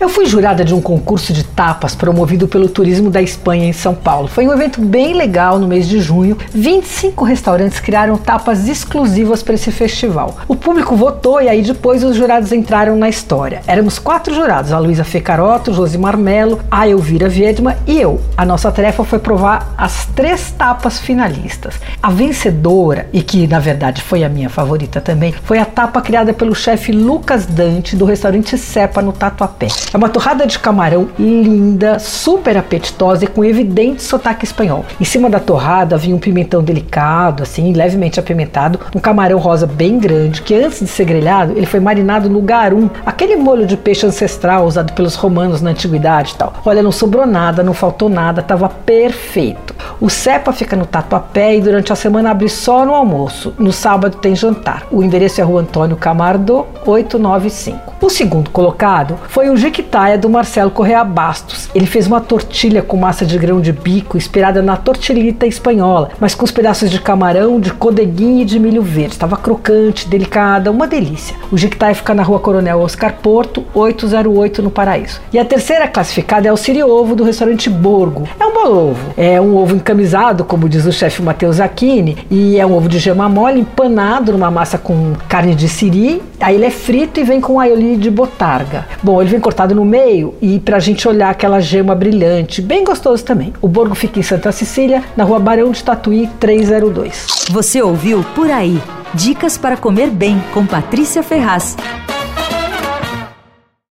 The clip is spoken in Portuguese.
Eu fui jurada de um concurso de tapas promovido pelo Turismo da Espanha em São Paulo. Foi um evento bem legal no mês de junho. 25 restaurantes criaram tapas exclusivas para esse festival. O público votou e aí depois os jurados entraram na história. Éramos quatro jurados: a Luísa Fecaroto, Josimar Melo, a Elvira Viedma e eu. A nossa tarefa foi provar as três tapas finalistas. A vencedora, e que na verdade foi a minha favorita também, foi a tapa criada pelo chefe Lucas Dante do restaurante Cepa no Tatuapé. É uma torrada de camarão linda, super apetitosa e com evidente sotaque espanhol. Em cima da torrada havia um pimentão delicado, assim, levemente apimentado, um camarão rosa bem grande, que antes de ser grelhado, ele foi marinado no garum, aquele molho de peixe ancestral usado pelos romanos na antiguidade e tal. Olha, não sobrou nada, não faltou nada, estava perfeito. O Cepa fica no Tatuapé e durante a semana abre só no almoço. No sábado tem jantar. O endereço é Rua Antônio Camardo, 895. O segundo colocado foi o Jequitaia do Marcelo Correa Bastos. Ele fez uma tortilha com massa de grão de bico inspirada na tortilita espanhola, mas com os pedaços de camarão, de codeguinha e de milho verde. Estava crocante, delicada, uma delícia. O Jequitaia fica na Rua Coronel Oscar Porto, 808 no Paraíso. E a terceira classificada é o Siri Ovo do restaurante Borgo. É um bolo ovo. É um ovo encamisado, como diz o chefe Matheus Aquini, e é um ovo de gema mole empanado numa massa com carne de siri. Aí ele é frito e vem com aioli de botarga. Bom, ele vem cortado no meio e pra gente olhar aquela gema brilhante, bem gostoso também. O Borgo fica em Santa Cecília, na rua Barão de Tatuí 302. Você ouviu Por Aí. Dicas para comer bem com Patrícia Ferraz.